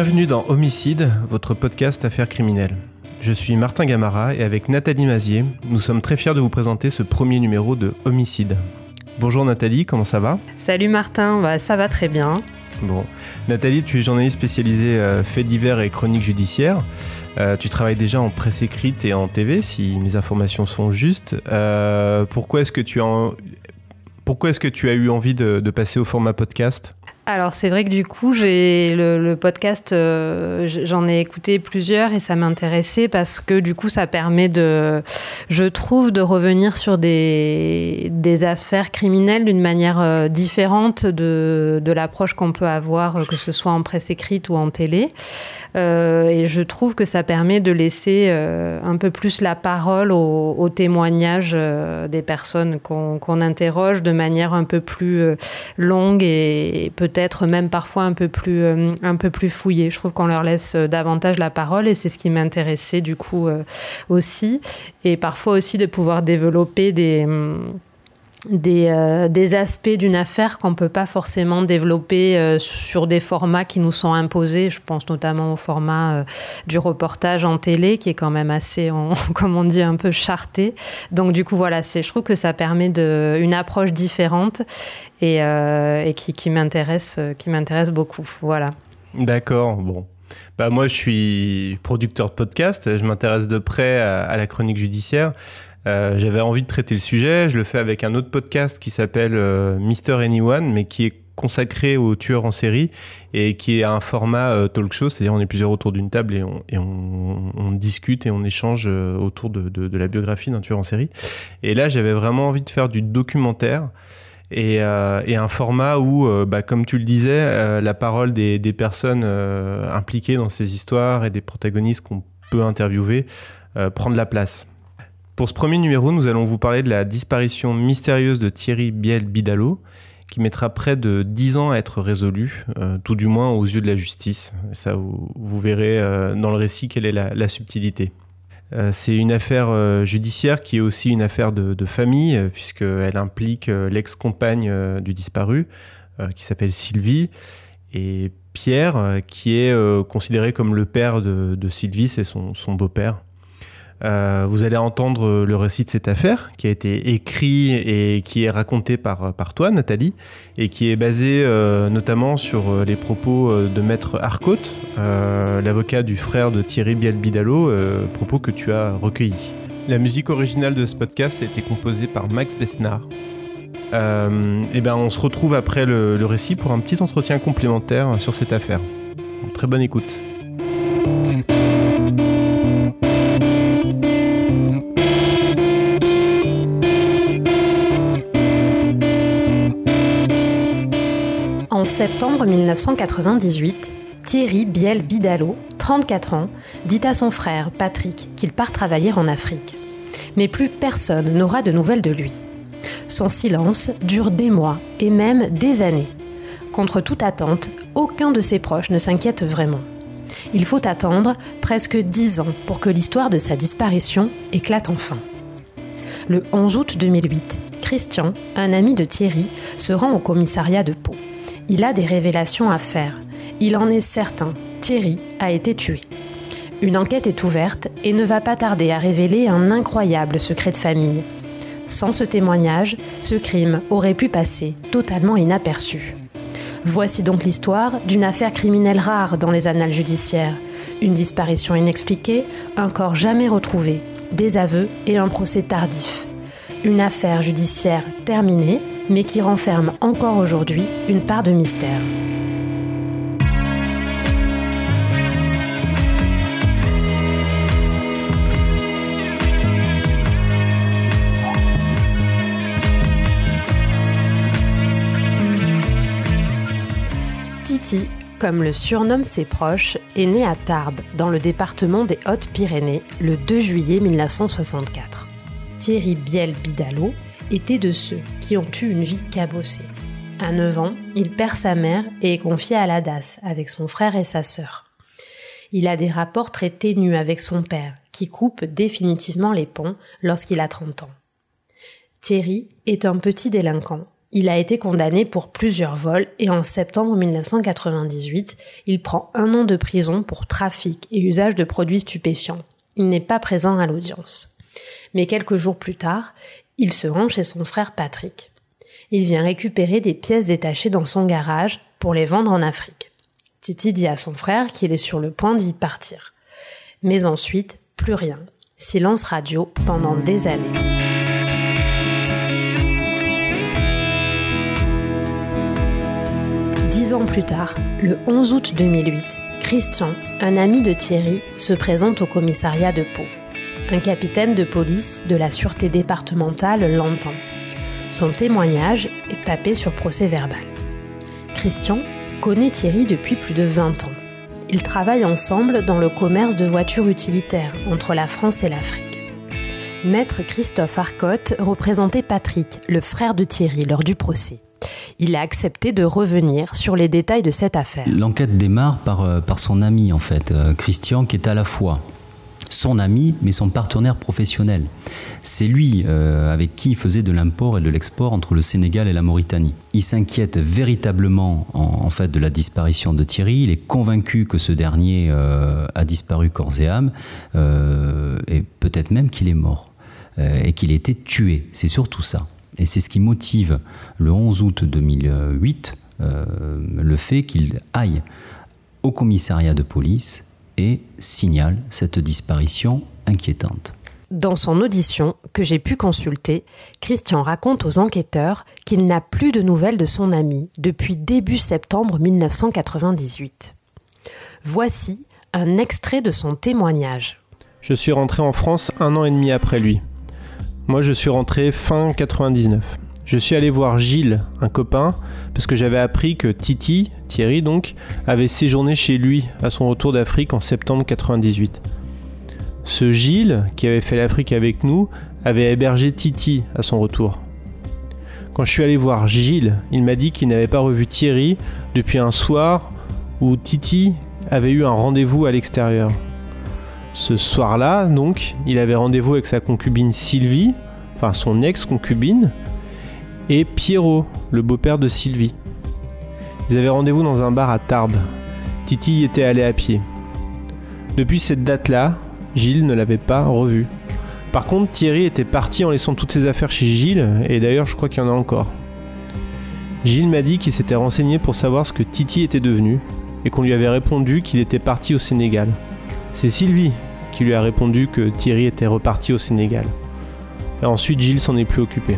Bienvenue dans Homicide, votre podcast Affaires criminelles. Je suis Martin Gamara et avec Nathalie Mazier, nous sommes très fiers de vous présenter ce premier numéro de Homicide. Bonjour Nathalie, comment ça va? Salut Martin, bah, ça va très bien. Bon, Nathalie, tu es journaliste spécialisée euh, faits divers et chroniques judiciaires. Euh, tu travailles déjà en presse écrite et en TV, si mes informations sont justes. Euh, pourquoi est-ce que tu as, pourquoi est-ce que tu as eu envie de, de passer au format podcast? Alors c'est vrai que du coup, j'ai le, podcast, euh, j'en ai écouté plusieurs et ça m'intéressait parce que du coup, ça permet de, je trouve, de revenir sur des, affaires criminelles d'une manière euh, différente de, l'approche qu'on peut avoir, euh, que ce soit en presse écrite ou en télé. Et je trouve que ça permet de laisser un peu plus la parole aux, témoignages euh, des personnes qu'on interroge de manière un peu plus longue et peut-être même parfois un peu plus, un peu plus fouillée. Je trouve qu'on leur laisse davantage la parole et c'est ce qui m'intéressait du coup aussi. Et parfois aussi de pouvoir développer des des, euh, des, aspects d'une affaire qu'on ne peut pas forcément développer euh, sur des formats qui nous sont imposés. Je pense notamment au format euh, du reportage en télé, qui est quand même assez, comme on dit, un peu charté. Donc du coup, voilà, je trouve que ça permet de, une approche différente et, qui, qui m'intéresse beaucoup. Voilà. D'accord, bon. Bah moi, je suis producteur de podcast. Je m'intéresse de près à la chronique judiciaire. Euh, j'avais envie de traiter le sujet. Je le fais avec un autre podcast qui s'appelle euh, Mister Anyone, mais qui est consacré aux tueurs en série et qui est un format euh, talk show, c'est-à-dire on est plusieurs autour d'une table et on, discute et on échange autour de, la biographie d'un tueur en série. Et là, j'avais vraiment envie de faire du documentaire. Et, et, un format où, bah, comme tu le disais, la parole des, des personnes impliquées dans ces histoires et des protagonistes qu'on peut interviewer prend de la place. Pour ce premier numéro, nous allons vous parler de la disparition mystérieuse de Thierry Biel-Bidalot, qui mettra près de 10 ans à être résolue, euh, tout du moins aux yeux de la justice. Ça, vous, verrez euh, dans le récit quelle est la, subtilité. Euh, c'est une affaire judiciaire qui est aussi une affaire de, famille, puisqu'elle implique l'ex-compagne du disparu, qui s'appelle Sylvie, et Pierre, qui est considéré comme le père de Sylvie, c'est son beau-père. Euh, vous allez entendre le récit de cette affaire qui a été écrit et qui est raconté par, par toi, Nathalie, et qui est basé euh, notamment sur euh, les propos de Maître Arcotte, l'avocat du frère de Thierry Biel-Bidalot, propos que tu as recueillis. La musique originale de ce podcast a été composée par Max Besnard. et ben on se retrouve après le, le récit pour un petit entretien complémentaire sur cette affaire. Très bonne écoute. Septembre 1998, Thierry Biel Bidalot, 34 ans, dit à son frère Patrick qu'il part travailler en Afrique. Mais plus personne n'aura de nouvelles de lui. Son silence dure des mois et même des années. Contre toute attente, aucun de ses proches ne s'inquiète vraiment. Il faut attendre presque dix ans pour que l'histoire de sa disparition éclate enfin. Le 11 août 2008, Christian, un ami de Thierry, se rend au commissariat de Pau. Il a des révélations à faire. Il en est certain. Thierry a été tué. Une enquête est ouverte et ne va pas tarder à révéler un incroyable secret de famille. Sans ce témoignage, ce crime aurait pu passer totalement inaperçu. Voici donc l'histoire d'une affaire criminelle rare dans les annales judiciaires. Une disparition inexpliquée, un corps jamais retrouvé, des aveux et un procès tardif. Une affaire judiciaire terminée mais qui renferme encore aujourd'hui une part de mystère. Titi, comme le surnomment ses proches, est né à Tarbes, dans le département des Hautes-Pyrénées, le 2 juillet 1964. Thierry Biel-Bidalot était de ceux qui ont eu une vie cabossée. À 9 ans, il perd sa mère et est confié à la DAS avec son frère et sa sœur. Il a des rapports très ténus avec son père, qui coupe définitivement les ponts lorsqu'il a 30 ans. Thierry est un petit délinquant Il a été condamné pour plusieurs vols et en septembre 1998, il prend un an de prison pour trafic et usage de produits stupéfiants. Il n'est pas présent à l'audience. Mais quelques jours plus tard, il se rend chez son frère Patrick. Il vient récupérer des pièces détachées dans son garage pour les vendre en Afrique. Titi dit à son frère qu'il est sur le point d'y partir. Mais ensuite, plus rien. Silence radio pendant des années. Dix ans plus tard, le 11 août 2008, Christian, un ami de Thierry, se présente au commissariat de Pau. Un capitaine de police de la sûreté départementale l'entend. Son témoignage est tapé sur procès verbal. Christian connaît Thierry depuis plus de 20 ans. Ils travaillent ensemble dans le commerce de voitures utilitaires entre la France et l'Afrique. Maître Christophe Arcotte représentait Patrick, le frère de Thierry, lors du procès. Il a accepté de revenir sur les détails de cette affaire. L'enquête démarre par, euh, son ami, en fait, euh, Christian, qui est à la fois son ami, mais son partenaire professionnel. C'est lui euh, avec qui il faisait de l'import et de l'export entre le Sénégal et la Mauritanie. Il s'inquiète véritablement en, fait de la disparition de Thierry. Il est convaincu que ce dernier a disparu corps et âme, et peut-être même qu'il est mort et qu'il a été tué. C'est surtout ça. Et c'est ce qui motive le 11 août 2008 euh, le fait qu'il aille au commissariat de police et signale cette disparition inquiétante. Dans son audition que j'ai pu consulter, Christian raconte aux enquêteurs qu'il n'a plus de nouvelles de son ami depuis début septembre 1998. Voici un extrait de son témoignage. Je suis rentré en France un an et demi après lui. Moi, je suis rentré fin 99. Je suis allé voir Gilles, un copain, parce que j'avais appris que Titi, Thierry donc, avait séjourné chez lui à son retour d'Afrique en septembre 98. Ce Gilles, qui avait fait l'Afrique avec nous, avait hébergé Titi à son retour. Quand je suis allé voir Gilles, il m'a dit qu'il n'avait pas revu Thierry depuis un soir où Titi avait eu un rendez-vous à l'extérieur. Ce soir-là, donc, il avait rendez-vous avec sa concubine Sylvie, enfin son ex-concubine, et Pierrot, le beau-père de Sylvie. Ils avaient rendez-vous dans un bar à Tarbes. Titi y était allé à pied. Depuis cette date-là, Gilles ne l'avait pas revu. Par contre, Thierry était parti en laissant toutes ses affaires chez Gilles, et d'ailleurs je crois qu'il y en a encore. Gilles m'a dit qu'il s'était renseigné pour savoir ce que Titi était devenu, et qu'on lui avait répondu qu'il était parti au Sénégal. C'est Sylvie qui lui a répondu que Thierry était reparti au Sénégal. Et ensuite, Gilles s'en est plus occupé.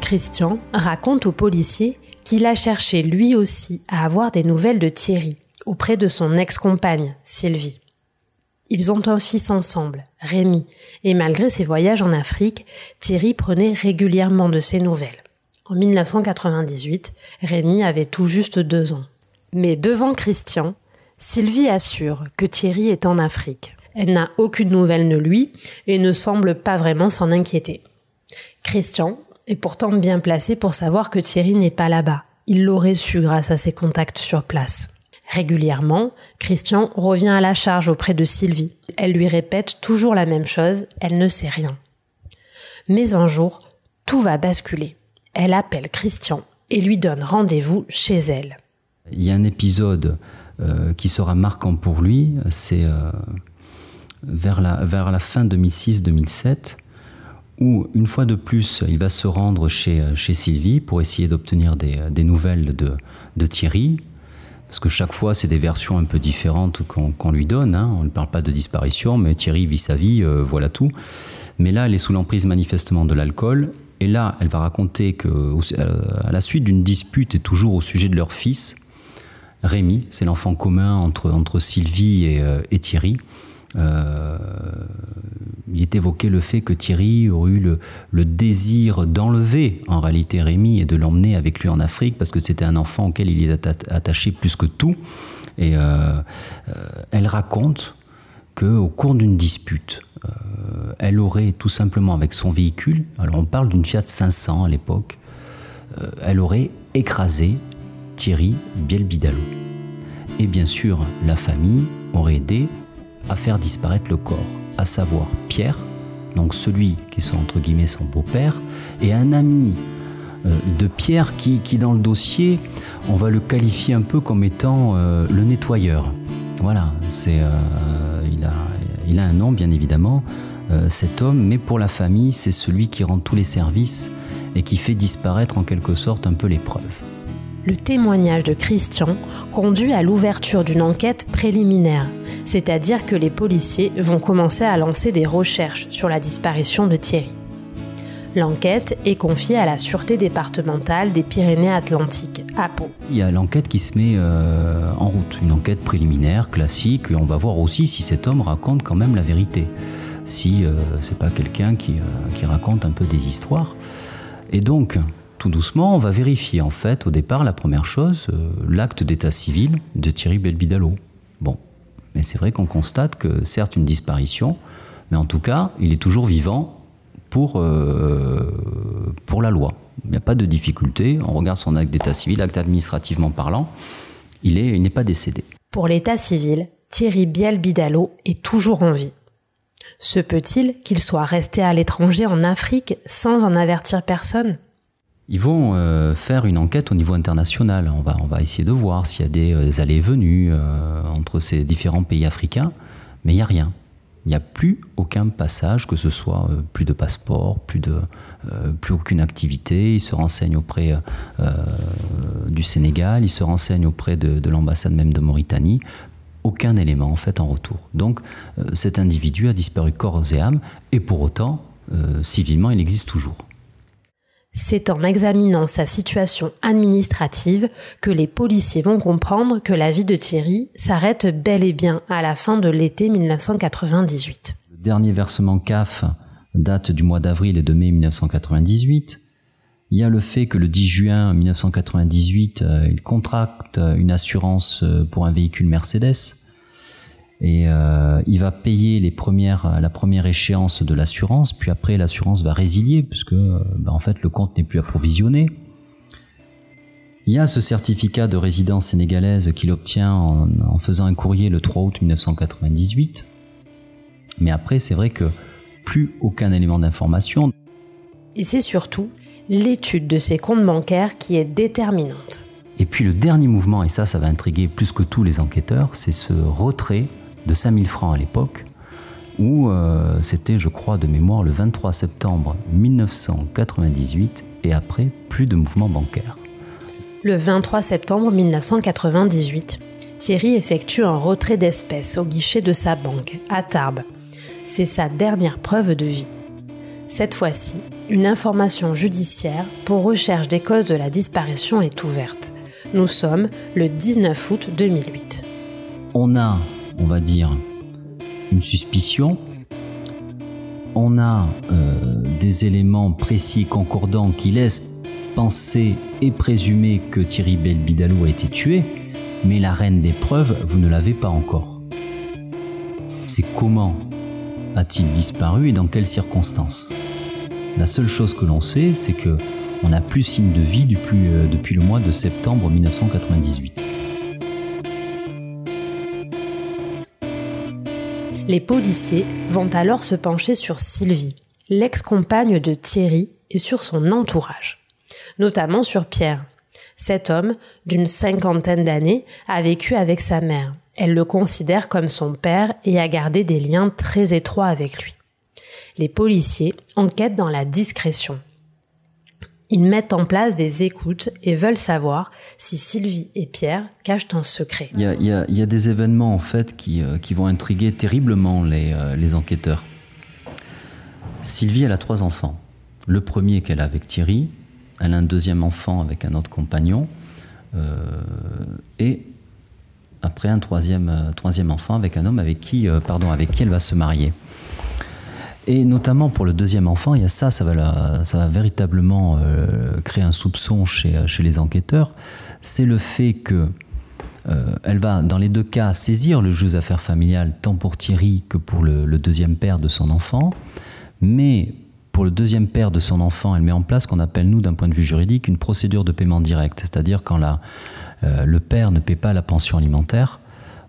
Christian raconte au policier qu'il a cherché lui aussi à avoir des nouvelles de Thierry auprès de son ex-compagne, Sylvie. Ils ont un fils ensemble, Rémi, et malgré ses voyages en Afrique, Thierry prenait régulièrement de ses nouvelles. En 1998, Rémi avait tout juste deux ans. Mais devant Christian, Sylvie assure que Thierry est en Afrique. Elle n'a aucune nouvelle de lui et ne semble pas vraiment s'en inquiéter. Christian est pourtant bien placé pour savoir que Thierry n'est pas là-bas. Il l'aurait su grâce à ses contacts sur place. Régulièrement, Christian revient à la charge auprès de Sylvie. Elle lui répète toujours la même chose, elle ne sait rien. Mais un jour, tout va basculer. Elle appelle Christian et lui donne rendez-vous chez elle. Il y a un épisode euh, qui sera marquant pour lui, c'est euh, vers, la, vers la fin 2006-2007, où une fois de plus, il va se rendre chez, chez Sylvie pour essayer d'obtenir des, des, nouvelles de, de, Thierry. Parce que chaque fois, c'est des versions un peu différentes qu'on lui donne. Hein. On ne parle pas de disparition, mais Thierry vit sa vie, euh, voilà tout. Mais là, elle est sous l'emprise manifestement de l'alcool. Et là, elle va raconter que, à la suite d'une dispute et toujours au sujet de leur fils, Rémi, c'est l'enfant commun entre, entre Sylvie et, euh, Thierry. Euh, il est évoqué le fait que Thierry aurait eu le, désir d'enlever en réalité Rémi et de l'emmener avec lui en Afrique parce que c'était un enfant auquel il est attaché plus que tout. Et euh, elle raconte qu'au cours d'une dispute, elle aurait tout simplement avec son véhicule, alors on parle d'une Fiat 500 à l'époque, elle aurait écrasé Thierry Bielbidalo. Et bien sûr, la famille aurait aidé à faire disparaître le corps, à savoir Pierre, donc celui qui est entre guillemets son beau-père, et un ami de Pierre qui, dans le dossier, on va le qualifier un peu comme étant le nettoyeur. Voilà, c'est, il, a, il a un nom bien évidemment, cet homme, mais pour la famille, c'est celui qui rend tous les services et qui fait disparaître en quelque sorte un peu l'épreuve. Le témoignage de Christian conduit à l'ouverture d'une enquête préliminaire, c'est-à-dire que les policiers vont commencer à lancer des recherches sur la disparition de Thierry. L'enquête est confiée à la Sûreté départementale des Pyrénées-Atlantiques, APO. Il y a l'enquête qui se met euh, en route, une enquête préliminaire, classique, et on va voir aussi si cet homme raconte quand même la vérité, si euh, c'est pas quelqu'un euh, qui raconte un peu des histoires. Et donc, tout doucement, on va vérifier en fait au départ la première chose, euh, l'acte d'état civil de Thierry Belbidalo. Bon, mais c'est vrai qu'on constate que certes une disparition, mais en tout cas, il est toujours vivant pour, euh, la loi. Il n'y a pas de difficulté, on regarde son acte d'état civil, acte administrativement parlant, il n'est pas décédé. Pour l'état civil, Thierry Biel-Bidalo est toujours en vie. Se peut-il qu'il soit resté à l'étranger en Afrique sans en avertir personne? Ils vont euh, faire une enquête au niveau international. On va, essayer de voir s'il y a des, euh, allées et venues euh, entre ces différents pays africains, mais il n'y a rien. Il n'y a plus aucun passage, que ce soit plus de passeport, plus, aucune activité. Ils se renseignent auprès du Sénégal, ils se renseignent auprès de, de l'ambassade même de Mauritanie aucun élément en fait en retour. Donc cet individu a disparu corps et âme et pour autant, civilement, il existe toujours. C'est en examinant sa situation administrative que les policiers vont comprendre que la vie de Thierry s'arrête bel et bien à la fin de l'été 1998. Le dernier versement CAF date du mois d'avril et de mai 1998. Il y a le fait que le 10 juin 1998, euh, il contracte une assurance pour un véhicule Mercedes et euh, il va payer les premières, la première échéance de l'assurance, puis après l'assurance va résilier puisque bah, en fait le compte n'est plus approvisionné. Il y a ce certificat de résidence sénégalaise qu'il obtient en, faisant un courrier le 3 août 1998. Mais après, c'est vrai que plus aucun élément d'information. Et c'est surtout l'étude de ses comptes bancaires qui est déterminante. Et puis le dernier mouvement, et ça, ça va intriguer plus que tous les enquêteurs, c'est ce retrait de 5000 francs à l'époque, où euh, c'était, je crois, de mémoire, le 23 septembre 1998, et après, plus de mouvements bancaires. Le 23 septembre 1998, Thierry effectue un retrait d'espèces au guichet de sa banque, à Tarbes. C'est sa dernière preuve de vie. Cette fois-ci, une information judiciaire pour recherche des causes de la disparition est ouverte. Nous sommes le 19 août 2008. On a on va dire, une suspicion. On a euh, des éléments précis concordants qui laissent penser et présumer que Thierry Belbidalou a été tué, mais la reine des preuves, vous ne l'avez pas encore. C'est comment a-t-il disparu et dans quelles circonstances? La seule chose que l'on sait, c'est que on n'a plus signe de vie depuis, euh, depuis le mois de septembre 1998. Les policiers vont alors se pencher sur Sylvie, l'ex-compagne de Thierry, et sur son entourage, notamment sur Pierre. Cet homme, d'une cinquantaine d'années, a vécu avec sa mère. Elle le considère comme son père et a gardé des liens très étroits avec lui. Les policiers enquêtent dans la discrétion. Ils mettent en place des écoutes et veulent savoir si Sylvie et Pierre cachent un secret. Il y a, des événements en fait qui, euh, vont intriguer terriblement euh, les, enquêteurs. Sylvie, elle a trois enfants. Le premier qu'elle a avec Thierry, elle a un deuxième enfant avec un autre compagnon, euh, et après un troisième, troisième enfant avec un homme avec qui, pardon, avec qui elle va se marier. Et notamment pour le deuxième enfant, il y a ça, ça va, véritablement euh, créer un soupçon chez, chez les enquêteurs. C'est le fait que euh, elle va, dans les deux cas, saisir le juge affaires familiales, tant pour Thierry que pour le, deuxième père de son enfant. Mais pour le deuxième père de son enfant, elle met en place ce qu'on appelle, nous, d'un point de vue juridique, une procédure de paiement direct. C'est-à-dire quand euh, le père ne paie pas la pension alimentaire,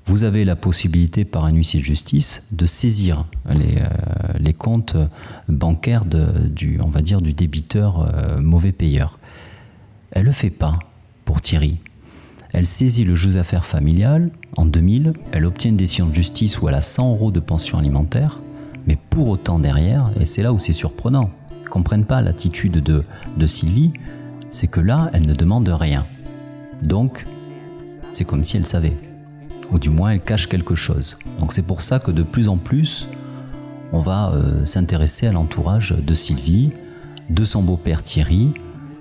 vous avez la possibilité par un huissier de justice de saisir les, les comptes bancaires du, du débiteur mauvais payeur. Elle le fait pas pour Thierry. Elle saisit le juge d'affaires familial en 2000, elle obtient une décision de justice où elle a 100 euros de pension alimentaire, mais pour autant derrière, et c'est là où c'est surprenant, ne comprennent pas l'attitude de, de Sylvie, c'est que là, elle ne demande rien. Donc, c'est comme si elle savait. Ou du moins, elle cache quelque chose. Donc c'est pour ça que de plus en plus, on va euh, s'intéresser à l'entourage de Sylvie, de son beau-père Thierry,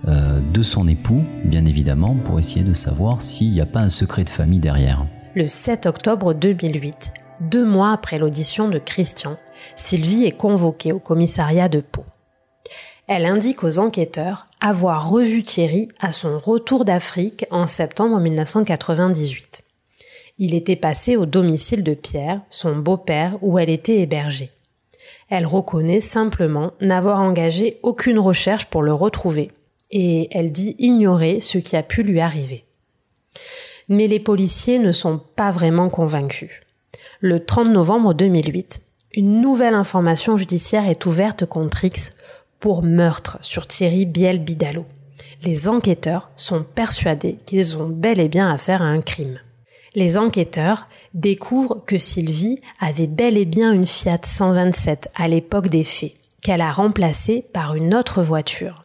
euh, de son époux, bien évidemment, pour essayer de savoir s'il n'y a pas un secret de famille derrière. Le 7 octobre 2008, deux mois après l'audition de Christian, Sylvie est convoquée au commissariat de Pau. Elle indique aux enquêteurs avoir revu Thierry à son retour d'Afrique en septembre 1998. Il était passé au domicile de Pierre, son beau-père, où elle était hébergée. Elle reconnaît simplement n'avoir engagé aucune recherche pour le retrouver et elle dit ignorer ce qui a pu lui arriver. Mais les policiers ne sont pas vraiment convaincus. Le 30 novembre 2008, une nouvelle information judiciaire est ouverte contre X pour meurtre sur Thierry Biel-Bidalot. Les enquêteurs sont persuadés qu'ils ont bel et bien affaire à un crime. Les enquêteurs découvrent que Sylvie avait bel et bien une Fiat 127 à l'époque des faits, qu'elle a remplacée par une autre voiture,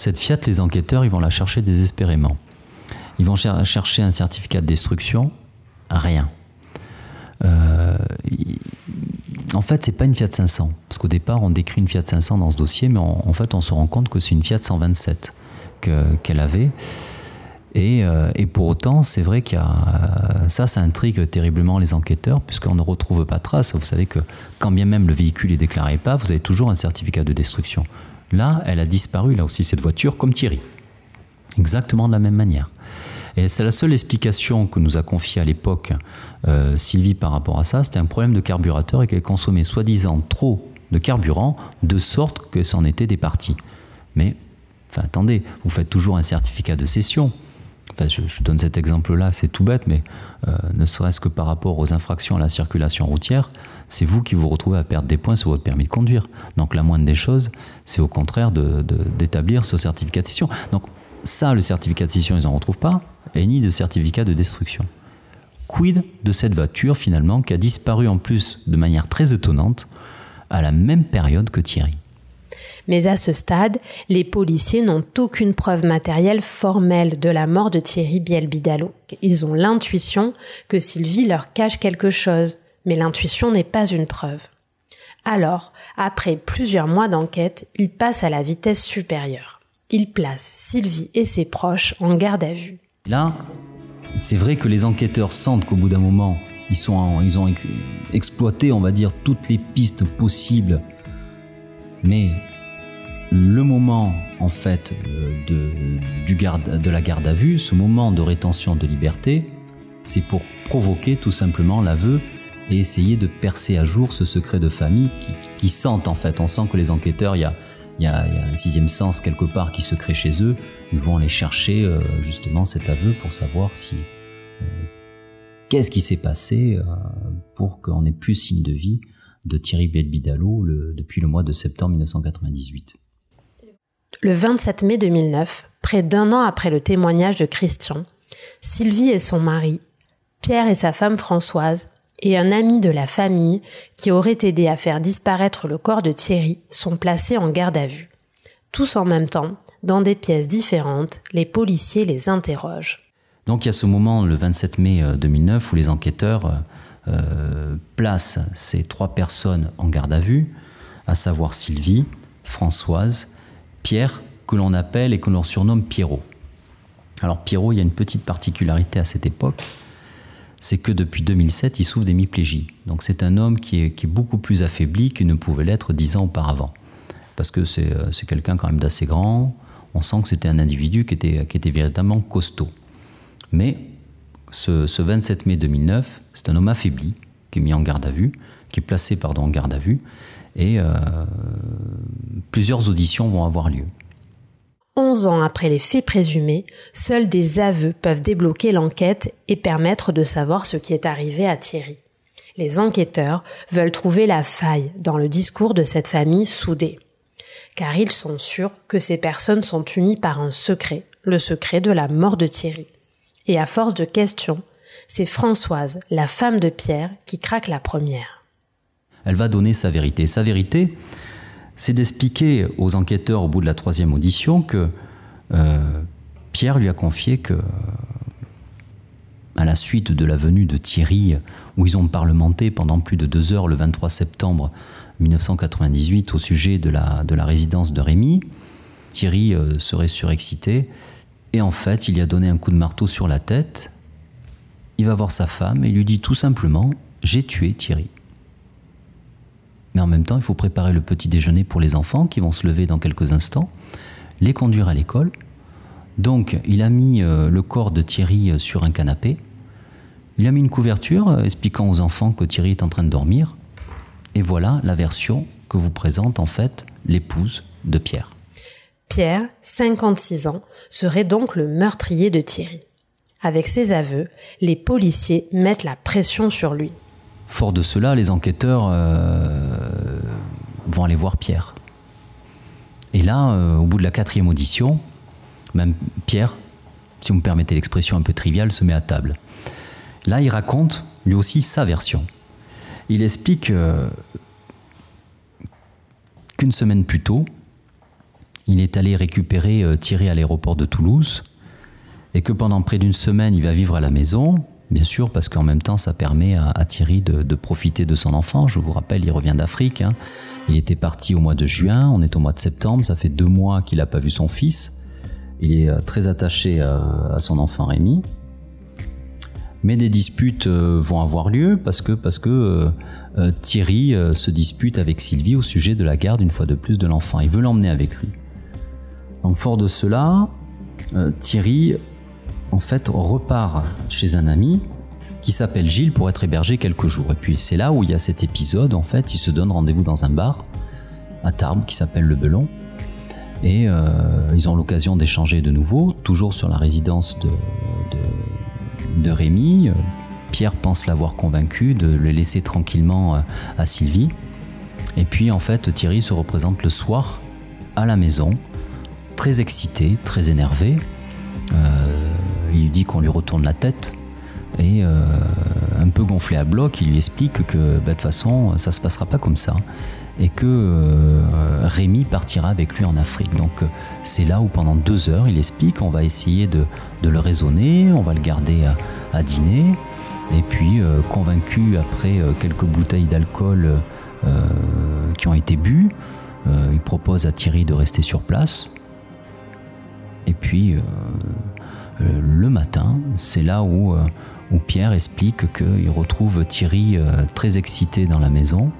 cette Fiat, les enquêteurs, ils vont la chercher désespérément. Ils vont chercher un certificat de destruction, rien. Euh, en fait, c'est pas une Fiat 500, parce qu'au départ, on décrit une Fiat 500 dans ce dossier, mais en fait, on se rend compte que c'est une Fiat 127 qu'elle avait. Euh, et, pour autant, c'est vrai qu'il y a ça, ça intrigue terriblement les enquêteurs, puisqu'on ne retrouve pas trace. Vous savez que quand bien même le véhicule est déclaré pas, vous avez toujours un certificat de destruction. Là, elle a disparu, là aussi, cette voiture, comme Thierry. Exactement de la même manière. Et c'est la seule explication que nous a confiée à l'époque euh, Sylvie par rapport à ça, c'était un problème de carburateur et qu'elle consommait soi-disant trop de carburant, de sorte que c'en était des parties. Mais, enfin, attendez, vous faites toujours un certificat de cession je, donne cet exemple-là, c'est tout bête, mais euh, ne serait-ce que par rapport aux infractions à la circulation routière, c'est vous qui vous retrouvez à perdre des points sur votre permis de conduire. Donc la moindre des choses, c'est au contraire d'établir ce certificat de cession. Donc ça, le certificat de cession, ils n'en retrouvent pas, et ni de certificat de destruction. Quid de cette voiture finalement qui a disparu en plus de manière très étonnante à la même période que Thierry? Mais à ce stade, les policiers n'ont aucune preuve matérielle formelle de la mort de Thierry Bielbidalo. Ils ont l'intuition que Sylvie leur cache quelque chose, mais l'intuition n'est pas une preuve. Alors, après plusieurs mois d'enquête, ils passent à la vitesse supérieure. Ils placent Sylvie et ses proches en garde à vue. Là, c'est vrai que les enquêteurs sentent qu'au bout d'un moment, ils, ont exploité, on va dire, toutes les pistes possibles. Mais le moment en fait euh, de, du garde, de la garde à vue, ce moment de rétention de liberté, c'est pour provoquer tout simplement l'aveu et essayer de percer à jour ce secret de famille qui, qui, sentent en fait. On sent que les enquêteurs, il y a, il y a, un sixième sens quelque part qui se crée chez eux. Ils vont aller chercher euh, justement cet aveu pour savoir si euh, qu'est-ce qui s'est passé pour qu'on ait plus signe de vie de Thierry Belbidalo depuis le mois de septembre 1998. Le 27 mai 2009, près d'un an après le témoignage de Christian, Sylvie et son mari, Pierre et sa femme Françoise, et un ami de la famille qui aurait aidé à faire disparaître le corps de Thierry sont placés en garde à vue. Tous en même temps, dans des pièces différentes, les policiers les interrogent. Donc il y a ce moment, le 27 mai 2009, euh, où les enquêteurs euh, euh, placent ces trois personnes en garde à vue, à savoir Sylvie, Françoise Pierre, que l'on appelle et que l'on surnomme Pierrot. Alors Pierrot, il y a une petite particularité à cette époque, c'est que depuis 2007, il souffre d'hémiplégie. Donc c'est un homme qui est, beaucoup plus affaibli qu'il ne pouvait l'être dix ans auparavant. Parce que euh, c'est quelqu'un quand même d'assez grand, on sent que c'était un individu qui était, qui était véritablement costaud. Mais ce, 27 mai 2009, c'est un homme affaibli qui est mis en garde à vue, qui est placé pardon, en garde à vue, et euh, plusieurs auditions vont avoir lieu. 11 ans après les faits présumés, seuls des aveux peuvent débloquer l'enquête et permettre de savoir ce qui est arrivé à Thierry. Les enquêteurs veulent trouver la faille dans le discours de cette famille soudée. Car ils sont sûrs que ces personnes sont unies par un secret, le secret de la mort de Thierry. Et à force de questions, c'est Françoise, la femme de Pierre, qui craque la première. Elle va donner sa vérité. Sa vérité, c'est d'expliquer aux enquêteurs au bout de la troisième audition que euh, Pierre lui a confié que, à la suite de la venue de Thierry, où ils ont parlementé pendant plus de deux heures le 23 septembre 1998 au sujet de la, de la résidence de Rémy, Thierry euh, serait surexcité et en fait il y a donné un coup de marteau sur la tête. Il va voir sa femme et lui dit tout simplement J'ai tué Thierry. Mais en même temps, il faut préparer le petit déjeuner pour les enfants qui vont se lever dans quelques instants, les conduire à l'école. Donc, il a mis euh, le corps de Thierry euh, sur un canapé. Il a mis une couverture euh, expliquant aux enfants que Thierry est en train de dormir. Et voilà la version que vous présente en fait l'épouse de Pierre. Pierre, 56 ans, serait donc le meurtrier de Thierry. Avec ses aveux, les policiers mettent la pression sur lui. Fort de cela, les enquêteurs euh, vont aller voir Pierre. Et là, euh, au bout de la quatrième audition, même Pierre, si vous me permettez l'expression un peu triviale, se met à table. Là, il raconte lui aussi sa version. Il explique euh, qu'une semaine plus tôt, il est allé récupérer Thierry à l'aéroport de Toulouse et que pendant près d'une semaine, il va vivre à la maison Bien sûr, parce qu'en même temps, ça permet à, Thierry de, profiter de son enfant. Je vous rappelle, il revient d'Afrique. Hein. Il était parti au mois de juin, on est au mois de septembre, ça fait deux mois qu'il n'a pas vu son fils. Il est euh, très attaché à, son enfant Rémi. Mais des disputes euh, vont avoir lieu parce que, parce que euh, Thierry se dispute avec Sylvie au sujet de la garde une fois de plus de l'enfant. Il veut l'emmener avec lui. Donc fort de cela, Thierry en fait, repart chez un ami qui s'appelle Gilles pour être hébergé quelques jours. Et puis c'est là où il y a cet épisode, en fait, il se donne rendez-vous dans un bar à Tarbes qui s'appelle Le Belon. Et euh, ils ont l'occasion d'échanger de nouveau, toujours sur la résidence de, de, Rémi. Pierre pense l'avoir convaincu de le laisser tranquillement euh, à Sylvie. Et puis en fait, Thierry se représente le soir à la maison, très excité, très énervé. Euh, il lui dit qu'on lui retourne la tête. Et euh, un peu gonflé à bloc, il lui explique que bah, de toute façon, ça se passera pas comme ça. Et que euh, Rémi partira avec lui en Afrique. Donc c'est là où pendant deux heures, il explique, on va essayer de, le raisonner, on va le garder à, dîner. Et puis, convaincu après quelques bouteilles d'alcool qui ont été bues, il propose à Thierry de rester sur place. Et puis, euh, le matin, c'est là où, euh, où Pierre explique qu'il retrouve Thierry euh, très excité dans la maison.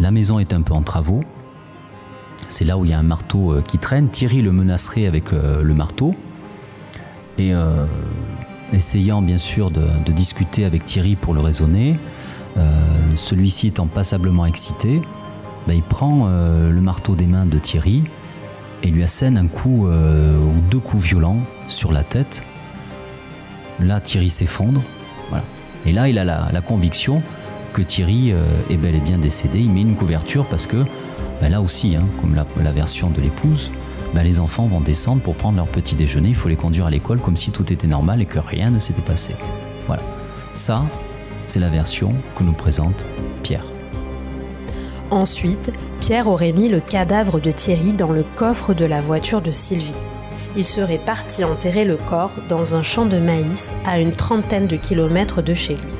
La maison est un peu en travaux. C'est là où il y a un marteau qui traîne. Thierry le menacerait avec le marteau. Et essayant bien sûr de, discuter avec Thierry pour le raisonner, celui-ci étant passablement excité, ben, il prend le marteau des mains de Thierry et lui assène un coup ou deux coups violents sur la tête Là, Thierry s'effondre. Et là, il a la, conviction que Thierry euh, est bel et bien décédé. Il met une couverture parce que ben là aussi, hein, comme la, version de l'épouse, ben les enfants vont descendre pour prendre leur petit déjeuner. Il faut les conduire à l'école comme si tout était normal et que rien ne s'était passé. Voilà. Ça, c'est la version que nous présente Pierre. Ensuite, Pierre aurait mis le cadavre de Thierry dans le coffre de la voiture de Sylvie il serait parti enterrer le corps dans un champ de maïs à une trentaine de kilomètres de chez lui.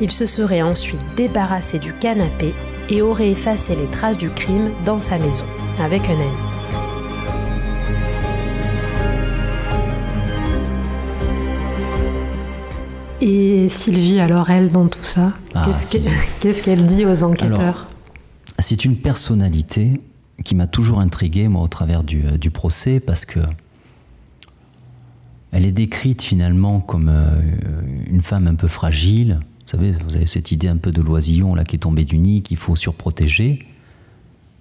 Il se serait ensuite débarrassé du canapé et aurait effacé les traces du crime dans sa maison, avec un ami. Et Sylvie, alors elle, dans tout ça, ah, qu'est-ce qu'elle dit aux enquêteurs? C'est une personnalité qui m'a toujours intrigué, moi, au travers du, euh, du procès, parce que elle est décrite finalement comme euh, une femme un peu fragile. Vous savez, vous avez cette idée un peu de l'oisillon là qui est tombé du nid, qu'il faut surprotéger.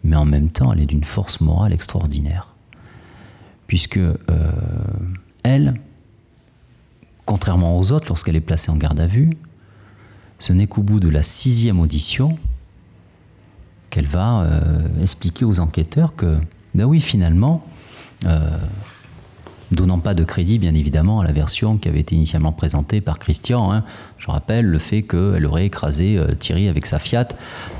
Mais en même temps, elle est d'une force morale extraordinaire. puisque euh, elle, contrairement aux autres, lorsqu'elle est placée en garde à vue, ce n'est qu'au bout de la sixième audition qu'elle va euh, expliquer aux enquêteurs que, ben oui, finalement, donnant pas de crédit, bien évidemment, à la version qui avait été initialement présentée par Christian. Hein. Je rappelle le fait qu'elle aurait écrasé euh, Thierry avec sa Fiat.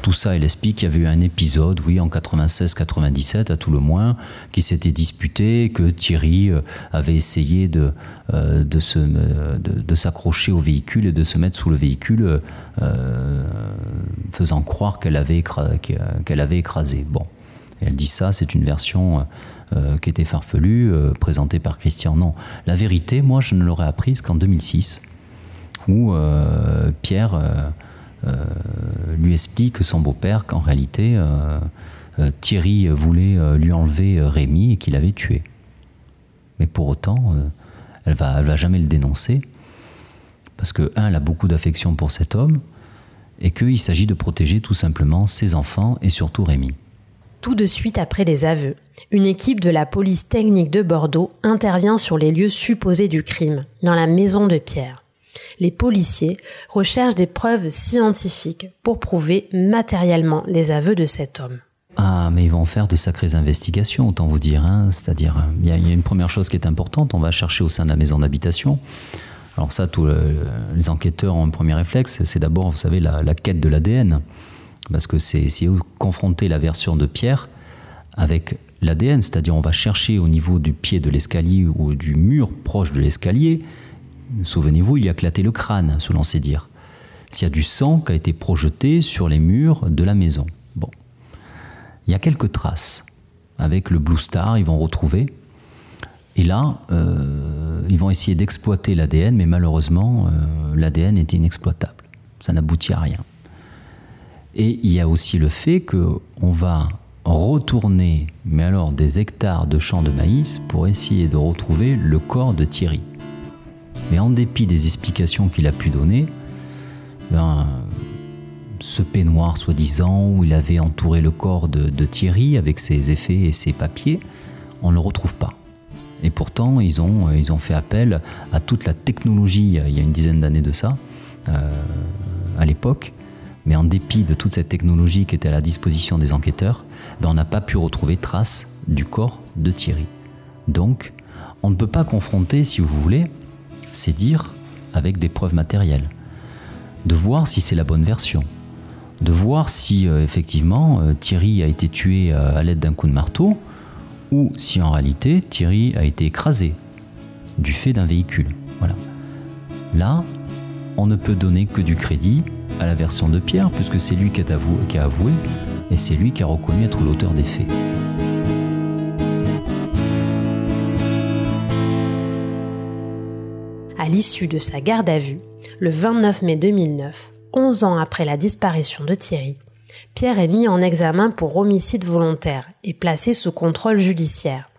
Tout ça, elle explique qu'il y avait eu un épisode, oui, en 96-97 à tout le moins, qui s'était disputé, que Thierry euh, avait essayé de, euh, de, de, s'accrocher au véhicule et de se mettre sous le véhicule, faisant croire qu'elle avait, qu'elle avait écrasé. Bon, elle dit ça, c'est une version euh, qui était farfelu, euh, présenté par Christian. Non, la vérité, moi, je ne l'aurais apprise qu'en 2006, où euh, Pierre lui explique son beau-père qu'en réalité, Thierry voulait lui enlever Rémi et qu'il avait tué. Mais pour autant, elle va, va jamais le dénoncer, parce que, un, elle a beaucoup d'affection pour cet homme, et qu'il s'agit de protéger tout simplement ses enfants et surtout Rémi. Tout de suite après les aveux, une équipe de la police technique de Bordeaux intervient sur les lieux supposés du crime, dans la maison de Pierre. Les policiers recherchent des preuves scientifiques pour prouver matériellement les aveux de cet homme. Ah, mais ils vont faire de sacrées investigations, autant vous dire. Hein. C'est-à-dire, il y, a une première chose qui est importante, on va chercher au sein de la maison d'habitation. Alors ça, tous les enquêteurs ont un premier réflexe, c'est d'abord, vous savez, la quête de l'ADN parce que c'est confronter la version de Pierre avec l'ADN, c'est-à-dire on va chercher au niveau du pied de l'escalier ou du mur proche de l'escalier. Souvenez-vous, il a éclaté le crâne, selon ses dires. S'il y a du sang qui a été projeté sur les murs de la maison. Bon. Il y a quelques traces. Avec le Blue Star, ils vont retrouver. Et là, euh, ils vont essayer d'exploiter l'ADN, mais malheureusement, euh, l'ADN était inexploitable. Ça n'aboutit à rien. Et il y a aussi le fait qu'on va retourner, mais alors des hectares de champs de maïs pour essayer de retrouver le corps de Thierry. Mais en dépit des explications qu'il a pu donner, ben, ce peignoir soi-disant où il avait entouré le corps de, Thierry avec ses effets et ses papiers, on ne le retrouve pas. Et pourtant, ils ont, ont fait appel à toute la technologie il y a une dizaine d'années de ça, euh, à l'époque, mais en dépit de toute cette technologie qui était à la disposition des enquêteurs, ben, on n'a pas pu retrouver trace du corps de Thierry. Donc, on ne peut pas confronter, si vous voulez, ces dires avec des preuves matérielles. De voir si c'est la bonne version. De voir si euh, effectivement euh, Thierry a été tué euh, à l'aide d'un coup de marteau ou si en réalité Thierry a été écrasé du fait d'un véhicule. Là, on ne peut donner que du crédit à la version de Pierre, puisque c'est lui qui a, avoué, et c'est lui qui a reconnu être l'auteur des faits. À l'issue de sa garde à vue, le 29 mai 2009, 11 ans après la disparition de Thierry, Pierre est mis en examen pour homicide volontaire et placé sous contrôle judiciaire,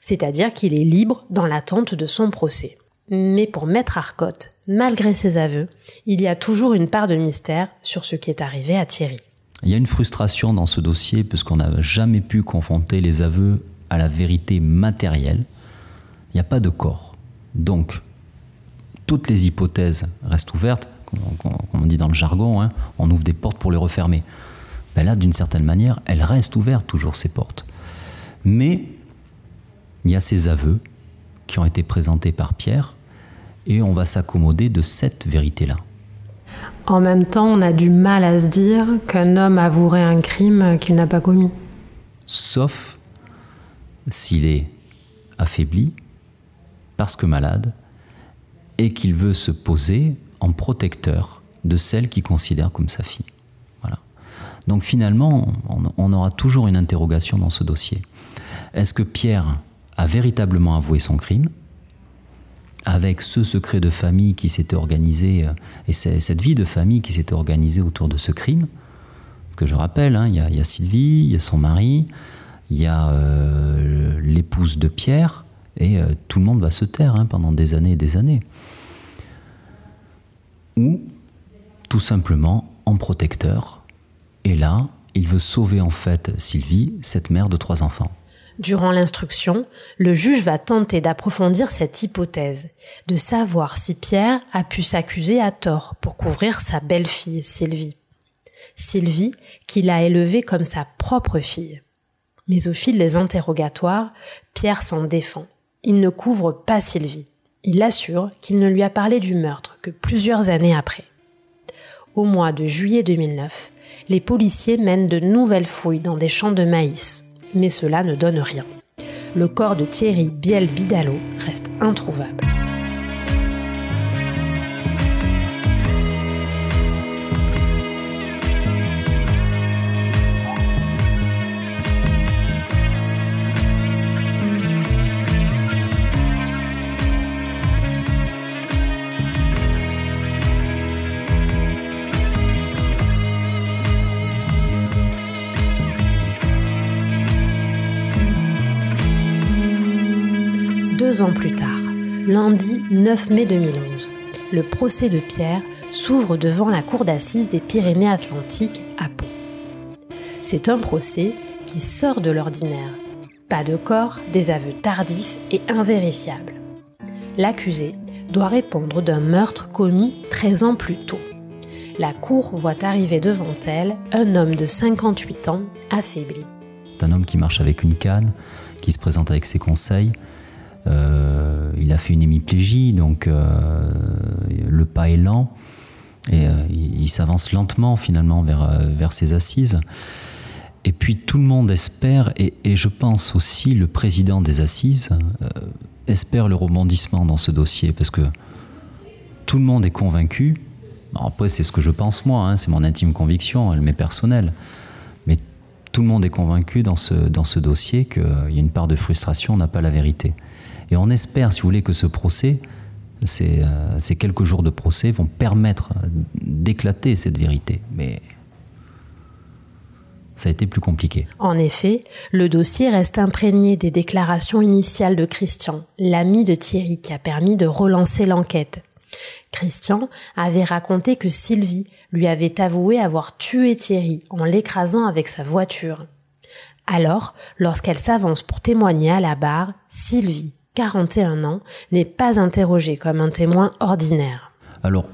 c'est-à-dire qu'il est libre dans l'attente de son procès. Mais pour Maître Arcotte, malgré ses aveux, il y a toujours une part de mystère sur ce qui est arrivé à Thierry. Il y a une frustration dans ce dossier puisqu'on n'a jamais pu confronter les aveux à la vérité matérielle. Il n'y a pas de corps. Donc, toutes les hypothèses restent ouvertes, comme on dit dans le jargon, hein, on ouvre des portes pour les refermer. Ben là, d'une certaine manière, elles restent ouvertes toujours ces portes. Mais il y a ces aveux qui ont été présentés par Pierre, et on va s'accommoder de cette vérité-là. En même temps, on a du mal à se dire qu'un homme avouerait un crime qu'il n'a pas commis. Sauf s'il est affaibli, parce que malade, et qu'il veut se poser en protecteur de celle qu'il considère comme sa fille. Voilà. Donc finalement, on aura toujours une interrogation dans ce dossier. Est-ce que Pierre a véritablement avoué son crime, avec ce secret de famille qui s'était organisé, euh, et cette vie de famille qui s'était organisée autour de ce crime. Parce que je rappelle, hein, il, y a, Sylvie, il y a son mari, il y a euh, l'épouse de Pierre, et euh, tout le monde va se taire hein, pendant des années et des années. Ou tout simplement en protecteur. Et là, il veut sauver en fait Sylvie, cette mère de trois enfants. Durant l'instruction, le juge va tenter d'approfondir cette hypothèse, de savoir si Pierre a pu s'accuser à tort pour couvrir sa belle-fille Sylvie. Sylvie, qu'il a élevée comme sa propre fille. Mais au fil des interrogatoires, Pierre s'en défend. Il ne couvre pas Sylvie. Il assure qu'il ne lui a parlé du meurtre que plusieurs années après. Au mois de juillet 2009, les policiers mènent de nouvelles fouilles dans des champs de maïs, mais cela ne donne rien. Le corps de Thierry Biel-Bidalot reste introuvable. Deux ans plus tard, lundi 9 mai 2011, le procès de Pierre s'ouvre devant la cour d'assises des Pyrénées-Atlantiques à Pau. C'est un procès qui sort de l'ordinaire. Pas de corps, des aveux tardifs et invérifiables. L'accusé doit répondre d'un meurtre commis 13 ans plus tôt. La cour voit arriver devant elle un homme de 58 ans affaibli. C'est un homme qui marche avec une canne, qui se présente avec ses conseils, il a fait une hémiplégie, donc euh, le pas est lent et euh, il, s'avance lentement finalement vers, vers ses assises. Et puis tout le monde espère, et, je pense aussi le président des assises espère le rebondissement dans ce dossier, parce que tout le monde est convaincu. après, c'est ce que je pense moi, hein, c'est mon intime conviction, elle m'est personnelle. Mais tout le monde est convaincu dans ce, dans ce dossier qu'il y a une part de frustration, on n'a pas la vérité. Et on espère, si vous voulez, que ce procès, euh, ces, quelques jours de procès vont permettre d'éclater cette vérité. Mais ça a été plus compliqué. En effet, le dossier reste imprégné des déclarations initiales de Christian, l'ami de Thierry, qui a permis de relancer l'enquête. Christian avait raconté que Sylvie lui avait avoué avoir tué Thierry en l'écrasant avec sa voiture. Alors, lorsqu'elle s'avance pour témoigner à la barre, Sylvie 41 ans, n'est pas interrogé comme un témoin ordinaire. Alors,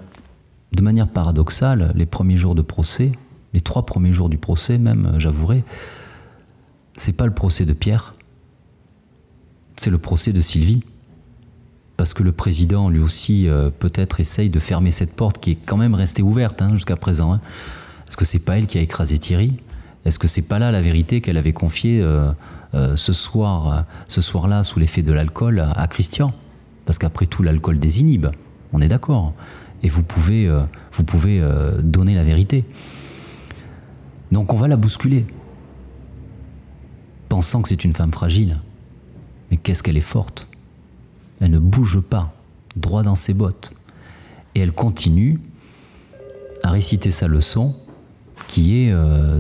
de manière paradoxale, les premiers jours de procès, les trois premiers jours du procès même, j'avouerai, c'est pas le procès de Pierre, c'est le procès de Sylvie. Parce que le président, lui aussi, euh, peut-être essaye de fermer cette porte qui est quand même restée ouverte hein, jusqu'à présent. Hein. Est-ce que c'est pas elle qui a écrasé Thierry? Est-ce que c'est pas là la vérité qu'elle avait confiée euh, euh, ce soir, ce soir-là, sous l'effet de l'alcool, à, Christian. Parce qu'après tout, l'alcool désinhibe. On est d'accord. Et vous pouvez, euh, vous pouvez euh, donner la vérité. Donc on va la bousculer, pensant que c'est une femme fragile. Mais qu'est-ce qu'elle est forte Elle ne bouge pas, droit dans ses bottes. Et elle continue à réciter sa leçon, qui est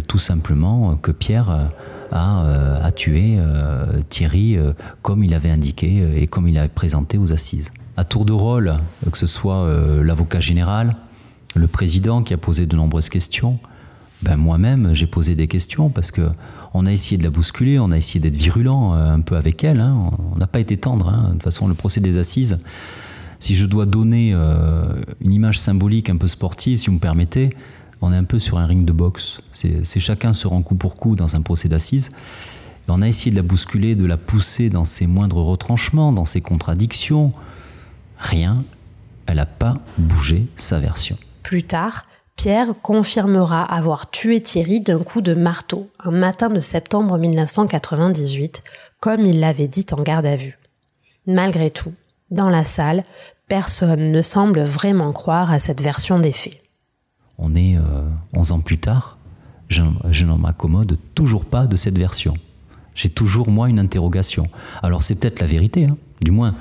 tout simplement que Pierre euh, a, tué euh, Thierry euh, comme il avait indiqué et comme il avait présenté aux assises. À tour de rôle, que ce soit l'avocat général, le président qui a posé de nombreuses questions, ben moi-même j'ai posé des questions parce que on a essayé de la bousculer, on a essayé d'être virulent un peu avec elle. Hein. On n'a pas été tendre. Hein. De toute façon, le procès des assises, si je dois donner une image symbolique un peu sportive, si vous me permettez, on est un peu sur un ring de boxe. C'est chacun se rend coup pour coup dans un procès d'assises. On a essayé de la bousculer, de la pousser dans ses moindres retranchements, dans ses contradictions. Rien, elle n'a pas bougé sa version. Plus tard, Pierre confirmera avoir tué Thierry d'un coup de marteau un matin de septembre 1998, comme il l'avait dit en garde à vue. Malgré tout, dans la salle, personne ne semble vraiment croire à cette version des faits on est 11 euh, ans plus tard, je, n'en m'accommode toujours pas de cette version. J'ai toujours, moi, une interrogation. Alors c'est peut-être la vérité, hein. du moins,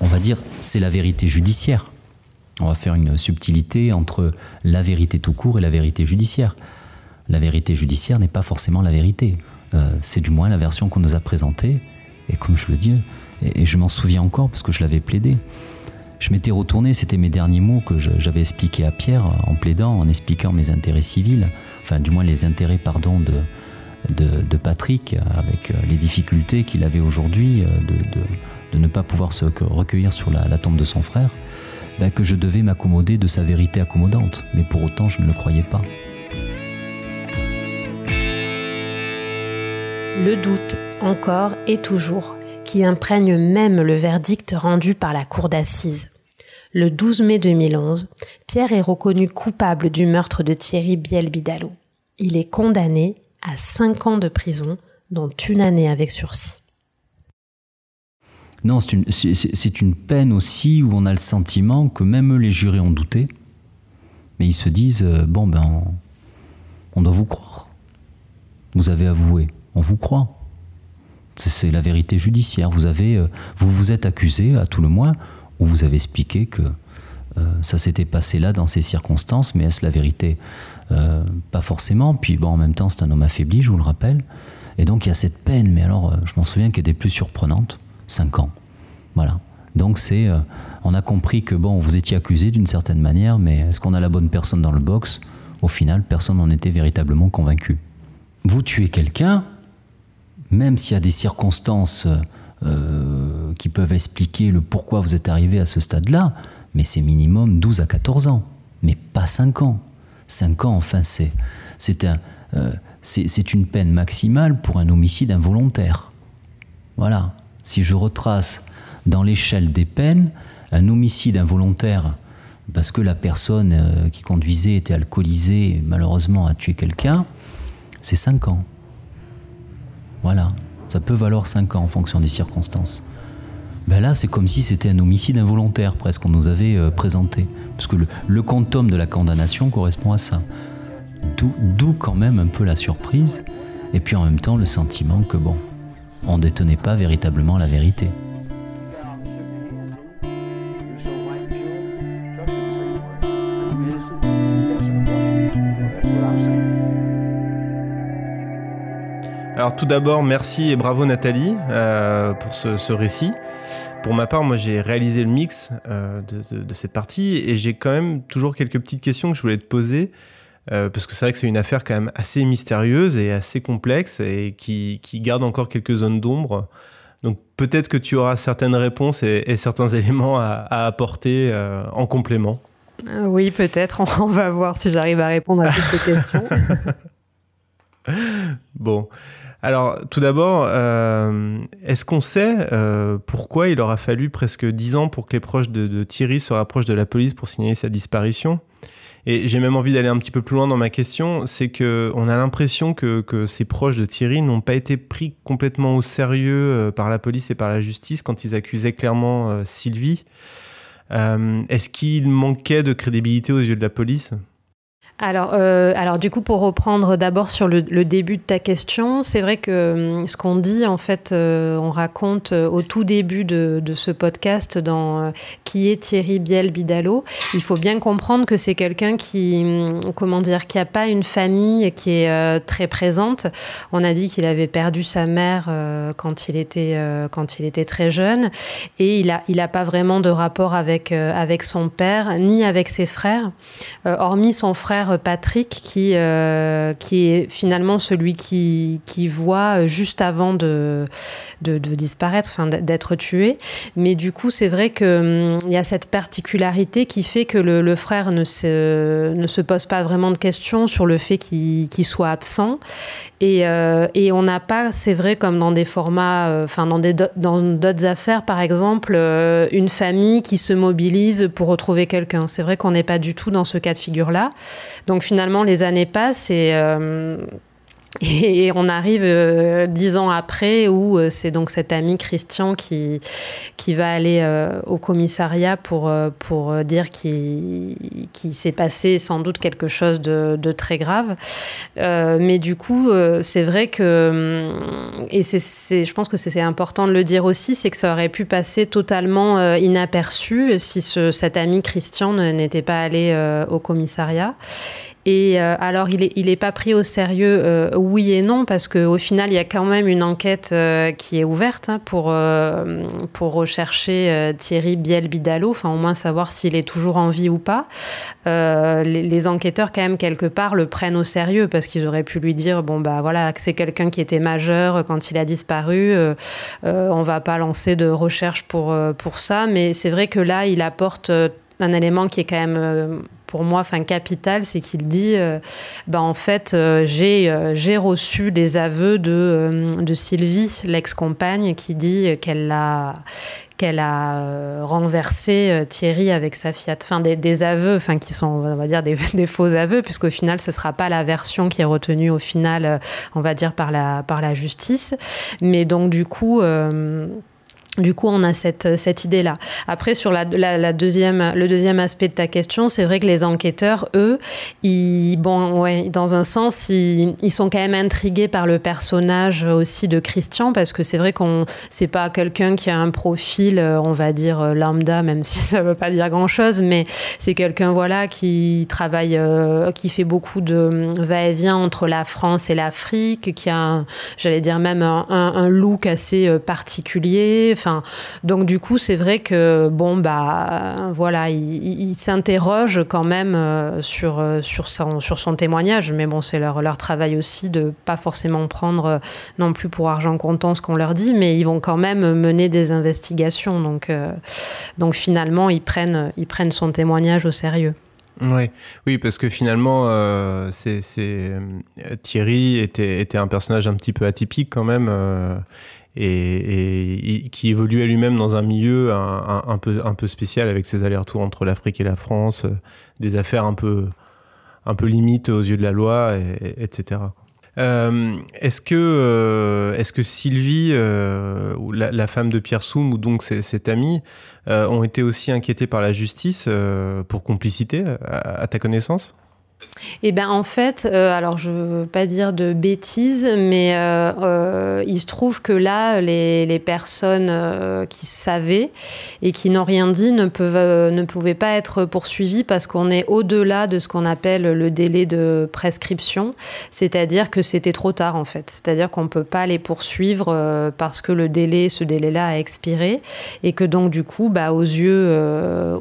on va dire, c'est la vérité judiciaire. On va faire une subtilité entre la vérité tout court et la vérité judiciaire. La vérité judiciaire n'est pas forcément la vérité. Euh, c'est du moins la version qu'on nous a présentée. Et comme je le dis, et je m'en souviens encore parce que je l'avais plaidé, je m'étais retourné, c'était mes derniers mots que j'avais expliqués à Pierre en plaidant, en expliquant mes intérêts civils, enfin du moins les intérêts pardon de, de, Patrick, avec les difficultés qu'il avait aujourd'hui de, ne pas pouvoir se recueillir sur la, tombe de son frère, ben, que je devais m'accommoder de sa vérité accommodante. Mais pour autant, je ne le croyais pas. Le doute, encore et toujours, qui imprègne même le verdict rendu par la cour d'assises. Le 12 mai 2011, Pierre est reconnu coupable du meurtre de Thierry Biel-Bidalot. Il est condamné à 5 ans de prison, dont une année avec sursis. Non, c'est une, peine aussi où on a le sentiment que même les jurés ont douté, mais ils se disent euh, bon ben, on doit vous croire. Vous avez avoué, on vous croit. C'est la vérité judiciaire. Vous avez, euh, vous vous êtes accusé, à tout le moins, ou vous avez expliqué que euh, ça s'était passé là dans ces circonstances, mais est-ce la vérité? Pas forcément. Puis bon, en même temps, c'est un homme affaibli, je vous le rappelle. Et donc il y a cette peine, mais alors je m'en souviens qu'elle était plus surprenante. 5 ans. Voilà. Donc c'est, euh, on a compris que bon, vous étiez accusé d'une certaine manière, mais est-ce qu'on a la bonne personne dans le box? Au final, personne n'en était véritablement convaincu. Vous tuez quelqu'un, même s'il y a des circonstances euh, qui peuvent expliquer le pourquoi vous êtes arrivé à ce stade-là, mais c'est minimum 12 à 14 ans, mais pas 5 ans. 5 ans, enfin, c'est, c'est, un, euh, c'est une peine maximale pour un homicide involontaire. Voilà si je retrace dans l'échelle des peines un homicide involontaire parce que la personne euh, qui conduisait était alcoolisée et malheureusement a tué quelqu'un, c'est 5 ans. Voilà, ça peut valoir 5 ans en fonction des circonstances. Ben là, c'est comme si c'était un homicide involontaire presque qu'on nous avait euh, présenté. Parce que le, le quantum de la condamnation correspond à ça. D'où quand même un peu la surprise, et puis en même temps le sentiment que bon, on ne détenait pas véritablement la vérité. Alors tout d'abord, merci et bravo Nathalie euh, pour ce, récit. Pour ma part, moi j'ai réalisé le mix euh, de, cette partie et j'ai quand même toujours quelques petites questions que je voulais te poser. Euh, parce que c'est vrai que c'est une affaire quand même assez mystérieuse et assez complexe et qui, garde encore quelques zones d'ombre. Donc peut-être que tu auras certaines réponses et, certains éléments à, apporter euh, en complément. Oui, peut-être. On va voir si j'arrive à répondre à toutes ces questions. bon. Alors, tout d'abord, est-ce qu'on sait pourquoi il aura fallu presque dix ans pour que les proches de, Thierry se rapprochent de la police pour signaler sa disparition? Et j'ai même envie d'aller un petit peu plus loin dans ma question, c'est que on a l'impression que, ces proches de Thierry n'ont pas été pris complètement au sérieux euh, par la police et par la justice quand ils accusaient clairement euh, Sylvie. Euh, est-ce qu'il manquait de crédibilité aux yeux de la police? Alors, euh, alors du coup, pour reprendre d'abord sur le, début de ta question, c'est vrai que hum, ce qu'on dit, en fait, euh, on raconte euh, au tout début de, ce podcast dans qui est Thierry Biel Bidalo. Il faut bien comprendre que c'est quelqu'un qui, hum, comment dire, qui a pas une famille qui est très présente. On a dit qu'il avait perdu sa mère quand il était quand il était très jeune, et il a il a pas vraiment de rapport avec avec son père ni avec ses frères, hormis son frère Patrick qui, euh, qui est finalement celui qui, qui voit juste avant de, de, disparaître, d'être tué. Mais du coup, c'est vrai qu'il hum, y a cette particularité qui fait que le, frère ne se, ne se pose pas vraiment de questions sur le fait qu'il soit absent. Et, euh, et, on n'a pas, c'est vrai, comme dans des formats, euh, enfin dans d'autres affaires, par exemple, une famille qui se mobilise pour retrouver quelqu'un. C'est vrai qu'on n'est pas du tout dans ce cas de figure-là. Donc finalement, les années passent et euh, et on arrive euh, dix ans après où euh, c'est donc cet ami Christian qui, qui va aller euh, au commissariat pour, pour dire qu'il s'est passé sans doute quelque chose de, de très grave. mais du coup, c'est vrai que, et c'est, je pense que c'est important de le dire aussi, c'est que ça aurait pu passer totalement inaperçu si ce, cet ami Christian n'était pas allé au commissariat. Et euh, alors, il n'est il est pas pris au sérieux, euh, oui et non, parce qu'au final, il y a quand même une enquête euh, qui est ouverte hein, pour, pour rechercher Thierry Biel-Bidalo, enfin au moins savoir s'il est toujours en vie ou pas. Les, enquêteurs, quand même, quelque part, le prennent au sérieux, parce qu'ils auraient pu lui dire, bon, bah voilà, c'est quelqu'un qui était majeur quand il a disparu, on va pas lancer de recherche pour, pour ça, mais c'est vrai que là, il apporte un élément qui est quand même pour moi, enfin capital, c'est qu'il dit, euh, bah, en fait, euh, j'ai euh, j'ai reçu des aveux de, de Sylvie, l'ex-compagne, qui dit qu'elle a renversé Thierry avec sa Fiat. Enfin, des, aveux, enfin, qui sont, on va dire, des, des faux aveux, puisqu'au final, ce ne sera pas la version qui est retenue au final, on va dire, par la, par la justice. Mais donc, du coup... Du coup, on a cette, cette idée-là. Après, sur la, deuxième, le deuxième aspect de ta question, c'est vrai que les enquêteurs, eux, ils, bon, ouais, dans un sens, ils, sont quand même intrigués par le personnage aussi de Christian, parce que c'est vrai qu'on c'est pas quelqu'un qui a un profil, euh, on va dire euh, lambda, même si ça veut pas dire grand-chose, mais c'est quelqu'un voilà qui travaille, euh, qui fait beaucoup de va-et-vient entre la France et l'Afrique, qui a, j'allais dire même un look assez particulier donc du coup, c'est vrai que bon bah voilà, il, s'interroge quand même euh, sur euh, sur son sur son témoignage, mais bon, c'est leur leur travail aussi de pas forcément prendre euh, non plus pour argent comptant ce qu'on leur dit, mais ils vont quand même mener des investigations. Donc donc finalement, ils prennent ils prennent son témoignage au sérieux. Oui, oui, parce que finalement, c'est, Thierry était, était un personnage un petit peu atypique quand même et, qui évoluait lui-même dans un milieu un, peu, un peu spécial avec ses allers-retours entre l'Afrique et la France, euh, des affaires un peu, un peu limites aux yeux de la loi, etc. Euh, est-ce que, euh, est-ce que Sylvie, ou la, femme de Pierre Soum, ou donc cet ami, ont été aussi inquiétés par la justice pour complicité, à ta connaissance? Eh bien, en fait, euh, alors je ne veux pas dire de bêtises, mais euh, euh, il se trouve que là, les, personnes qui savaient et qui n'ont rien dit ne, peuvent, ne pouvaient pas être poursuivies parce qu'on est au-delà de ce qu'on appelle le délai de prescription, c'est-à-dire que c'était trop tard en fait. C'est-à-dire qu'on ne peut pas les poursuivre parce que le délai, ce délai-là a expiré et que donc du coup, bah, aux yeux,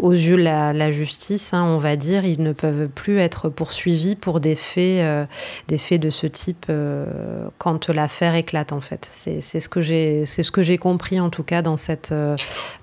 aux yeux la justice, hein, on va dire, ils ne peuvent plus être poursuivis pour des faits, euh, des faits de ce type euh, quand l'affaire éclate en fait. C'est ce que j'ai compris en tout cas dans cette euh,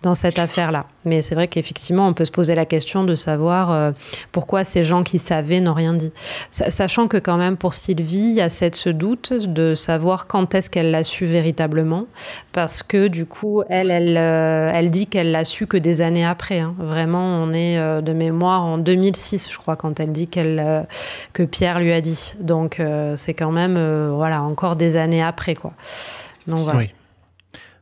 dans cette affaire là. Mais c'est vrai qu'effectivement on peut se poser la question de savoir pourquoi ces gens qui savaient n'ont rien dit, sachant que quand même pour Sylvie il y a cette ce doute de savoir quand est-ce qu'elle l'a su véritablement, parce que du coup elle elle elle dit qu'elle l'a su que des années après. Hein. Vraiment on est de mémoire en 2006 je crois quand elle dit qu'elle que Pierre lui a dit. Donc euh, c'est quand même euh, voilà encore des années après quoi. Donc. Oui.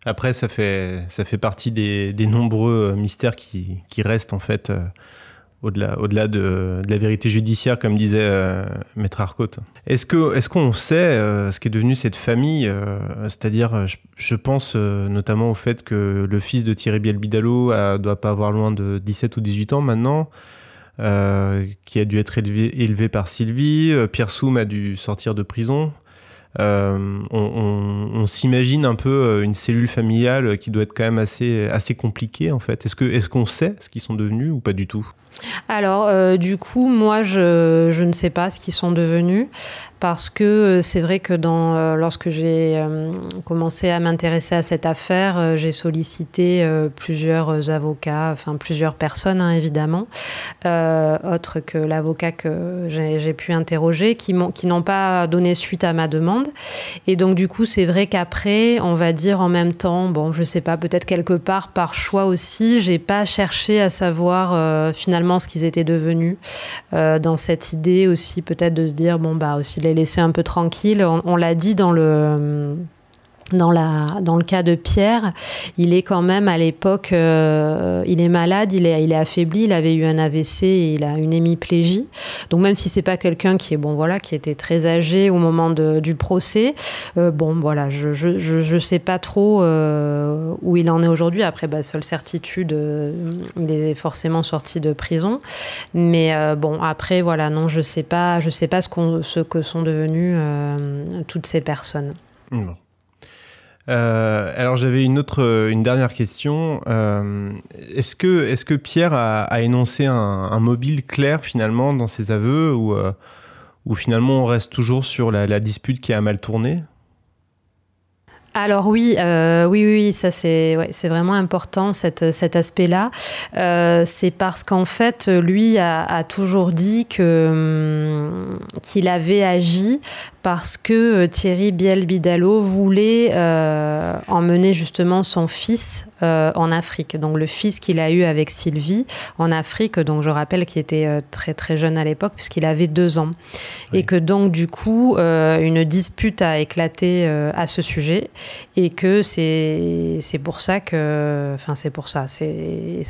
Après ça fait ça fait partie des, nombreux mystères qui, qui, restent en fait euh, au-delà au-delà de, la vérité judiciaire comme disait maître Arcote. Est-ce que est-ce qu'on sait ce qui est devenu cette famille c'est-à-dire je, je, pense notamment au fait que le fils de Thierry Bielbidalo ne doit pas avoir loin de 17 ou 18 ans maintenant. Euh, qui a dû être élevé, par Sylvie. Euh, Pierre Soum a dû sortir de prison. Euh, on, s'imagine un peu une cellule familiale qui doit être quand même assez, assez compliquée en fait. Est-ce qu'on est qu'on sait ce qu'ils sont devenus ou pas du tout? Alors du coup, moi je, ne sais pas ce qu'ils sont devenus parce que euh, c'est vrai que euh, lorsque j'ai euh, commencé à m'intéresser à cette affaire, j'ai sollicité plusieurs avocats, enfin plusieurs personnes hein, évidemment, autres que l'avocat que j'ai pu interroger, qui n'ont pas donné suite à ma demande. Et donc du coup, c'est vrai qu'après, on va dire en même temps, bon, je sais pas, peut-être quelque part par choix aussi, j'ai pas cherché à savoir finalement ce qu'ils étaient devenus dans cette idée aussi peut-être de se dire bon bah aussi les laisser un peu tranquilles. On, l'a dit dans le dans, la, dans le cas de Pierre, il est quand même à l'époque, euh, il est malade, il est, il est affaibli, il avait eu un AVC et il a une hémiplégie. Donc même si c'est pas quelqu'un qui est bon voilà, qui était très âgé au moment de, du procès, euh, bon voilà, je, je, je, sais pas trop euh, où il en est aujourd'hui. Après, bah, seule certitude, il est forcément sorti de prison. Mais bon, après voilà, non, je sais pas, je sais pas ce, qu'on ce que sont devenues toutes ces personnes. Euh, alors j'avais une autre, euh, une dernière question. Euh, est-ce que, est que Pierre a, énoncé un, mobile clair finalement dans ses aveux ou, ou finalement on reste toujours sur la, dispute qui a mal tourné? Alors oui, oui, oui, ça c'est ouais, c'est vraiment important cet, cet aspect-là. c'est parce qu'en fait, lui a, a toujours dit que hum, qu'il avait agi parce que euh, Thierry Biel-Bidalo voulait euh, emmener justement son fils euh, en Afrique. Donc le fils qu'il a eu avec Sylvie en Afrique, donc je rappelle qu'il était très très jeune à l'époque puisqu'il avait deux ans. Et que donc du coup, une dispute a éclaté à ce sujet et que c'est pour ça que... Enfin c'est pour ça. c'est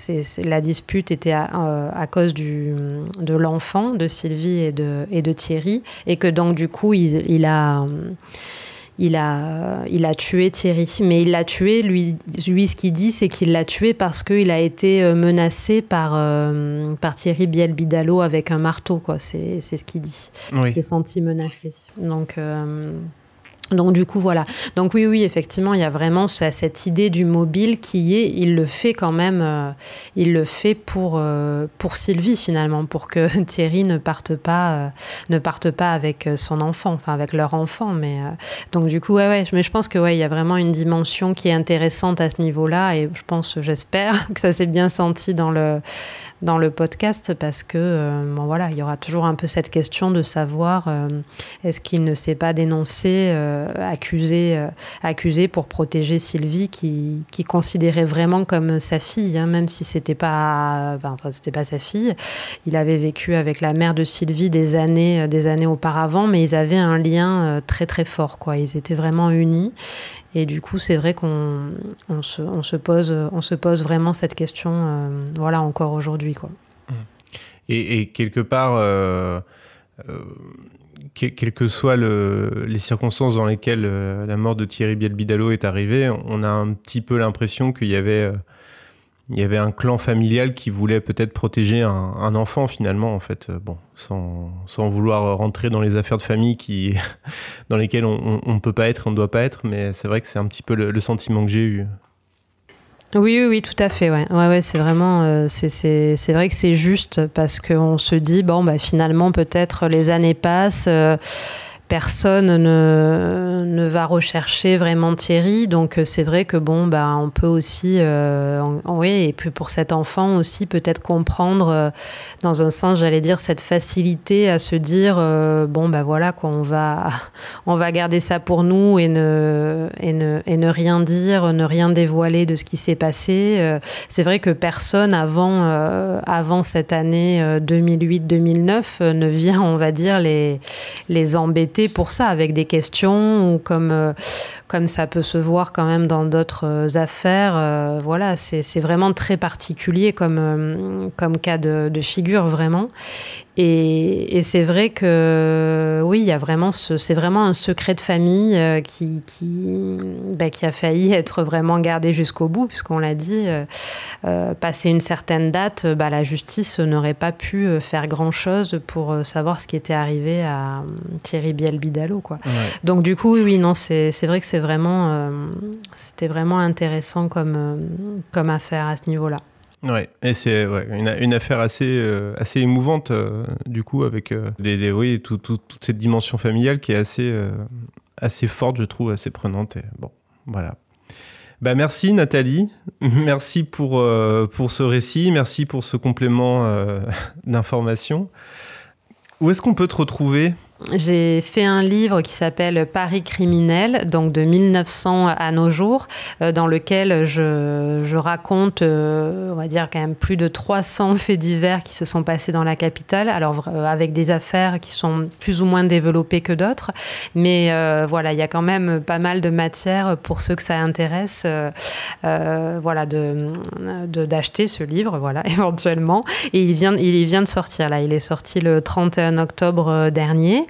la dispute était à, à cause du, de l'enfant de Sylvie et de, et de Thierry et que donc du coup ils il a, il a, il a tué Thierry. Mais il l'a tué, lui, lui ce qu'il dit, c'est qu'il l'a tué parce qu'il a été euh, menacé par, euh, par Thierry Biel-Bidalo avec un marteau, quoi. C'est, ce qu'il dit. Il s'est senti menacé. Donc. Euh, donc du coup voilà. Donc oui oui effectivement il y a vraiment cette idée du mobile qui est. Il le fait quand même euh, il le fait pour euh, pour Sylvie finalement pour que Thierry ne parte pas euh, ne parte pas avec son enfant enfin avec leur enfant. Mais donc du coup ouais ouais. Mais je pense que ouais il y a vraiment une dimension qui est intéressante à ce niveau-là. Et je pense j'espère que ça s'est bien senti dans le dans le podcast parce que bon, voilà, il y aura toujours un peu cette question de savoir est-ce qu'il ne s'est pas dénoncé, accusé, accusé pour protéger Sylvie qui, qui considérait vraiment comme sa fille, hein, même si c'était pas, pas sa fille. Il avait vécu avec la mère de Sylvie des années, des années auparavant, mais ils avaient un lien très très fort, quoi. Ils étaient vraiment unis. Et du coup, c'est vrai qu'on on se, on se, pose, on se pose vraiment cette question, euh, voilà, encore aujourd'hui. Quoi. Et, quelque part, euh, euh, quelles que soient le, les circonstances dans lesquelles la mort de Thierry Bielbidalo est arrivée, on a un petit peu l'impression qu'il y avait avait un clan familial qui voulait peut-être protéger un, enfant finalement en fait. Euh, bon sans, sans, vouloir rentrer dans les affaires de famille qui dans lesquelles on ne peut pas être on ne doit pas être mais c'est vrai que c'est un petit peu le, sentiment que j'ai eu oui, oui, oui, tout à fait. Ouais, ouais, ouais c'est vraiment, euh, c'est vrai que c'est juste parce qu'on se dit bon, bah finalement peut-être les années passent. Euh, personne ne, va rechercher vraiment Thierry. Donc euh, c'est vrai que bon, bah, on peut aussi, euh, oui, et puis pour cet enfant aussi peut-être comprendre, euh, dans un sens, j'allais dire, cette facilité à se dire, bon, bah voilà, quoi, on va, on va garder ça pour nous et ne, et ne, et ne rien dire, ne rien dévoiler de ce qui s'est passé. c'est vrai que personne avant, avant cette année 2008-2009 ne vient, on va dire, les, les embêter pour ça, avec des questions ou comme, euh, comme ça peut se voir quand même dans d'autres euh, affaires. Euh, voilà, c'est vraiment très particulier comme, comme cas de, de figure, vraiment. Et, c'est vrai que oui, il y a vraiment c'est vraiment un secret de famille euh, qui, qui, bah, qui, a failli être vraiment gardé jusqu'au bout, puisqu'on l'a dit, euh, euh passé une certaine date, bah, la justice n'aurait pas pu euh, faire grand-chose pour savoir ce qui était arrivé à Thierry Biel-Bidalo. Quoi. Donc du coup, oui, non, c'est vrai que c'est vraiment, c'était vraiment intéressant comme, comme affaire à ce niveau-là. Ouais, et c'est une, affaire assez, euh, assez émouvante, euh, du coup, avec euh, des, oui, toute cette dimension familiale qui est assez, assez forte, je trouve, assez prenante. Bon, voilà. Bah, merci Nathalie, merci pour, pour ce récit, merci pour ce complément d'information. Où est-ce qu'on peut te retrouver? J'ai fait un livre qui s'appelle Paris criminel, donc de 1900 à nos jours, euh, dans lequel je, je raconte, euh, on va dire quand même plus de 300 faits divers qui se sont passés dans la capitale, alors euh, avec des affaires qui sont plus ou moins développées que d'autres, mais voilà, il y a quand même pas mal de matière pour ceux que ça intéresse, voilà, de d'acheter ce livre, voilà, éventuellement. Et il vient, il vient de sortir là, il est sorti le 31 octobre dernier.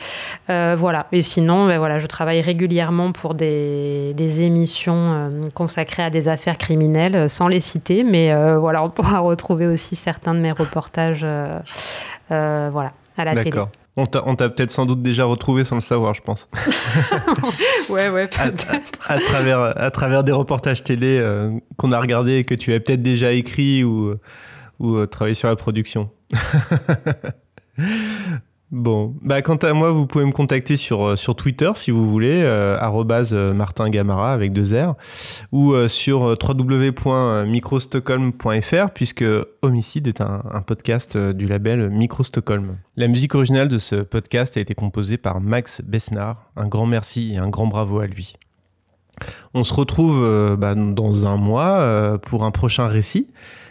Euh, voilà. Et sinon, ben voilà, je travaille régulièrement pour des, émissions euh, consacrées à des affaires criminelles, euh, sans les citer, mais voilà, on pourra retrouver aussi certains de mes reportages, voilà, à la télé. D'accord. On t'a peut-être sans doute déjà retrouvé sans le savoir, je pense. ouais, ouais, peut-être. À, travers, à travers des reportages télé qu'on a regardés et que tu as peut-être déjà écrit ou, ou travaillé sur la production. Bon, bah quant à moi, vous pouvez me contacter sur, euh, sur Twitter si vous voulez, euh, euh Martin Gamara avec deux R, ou euh, sur www.microstockholm.fr puisque Homicide est un, un podcast du label Micro Stockholm. La musique originale de ce podcast a été composée par Max Besnard. Un grand merci et un grand bravo à lui. On se retrouve bah, dans un mois pour un prochain récit.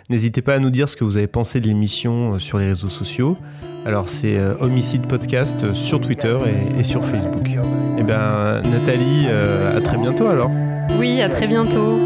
N'hésitez pas à nous dire ce que vous avez pensé de l'émission sur les réseaux sociaux. Alors c'est euh, Homicide Podcast euh, sur Twitter et, sur Facebook. Eh bien Nathalie, euh, à très bientôt alors. Oui, à très bientôt.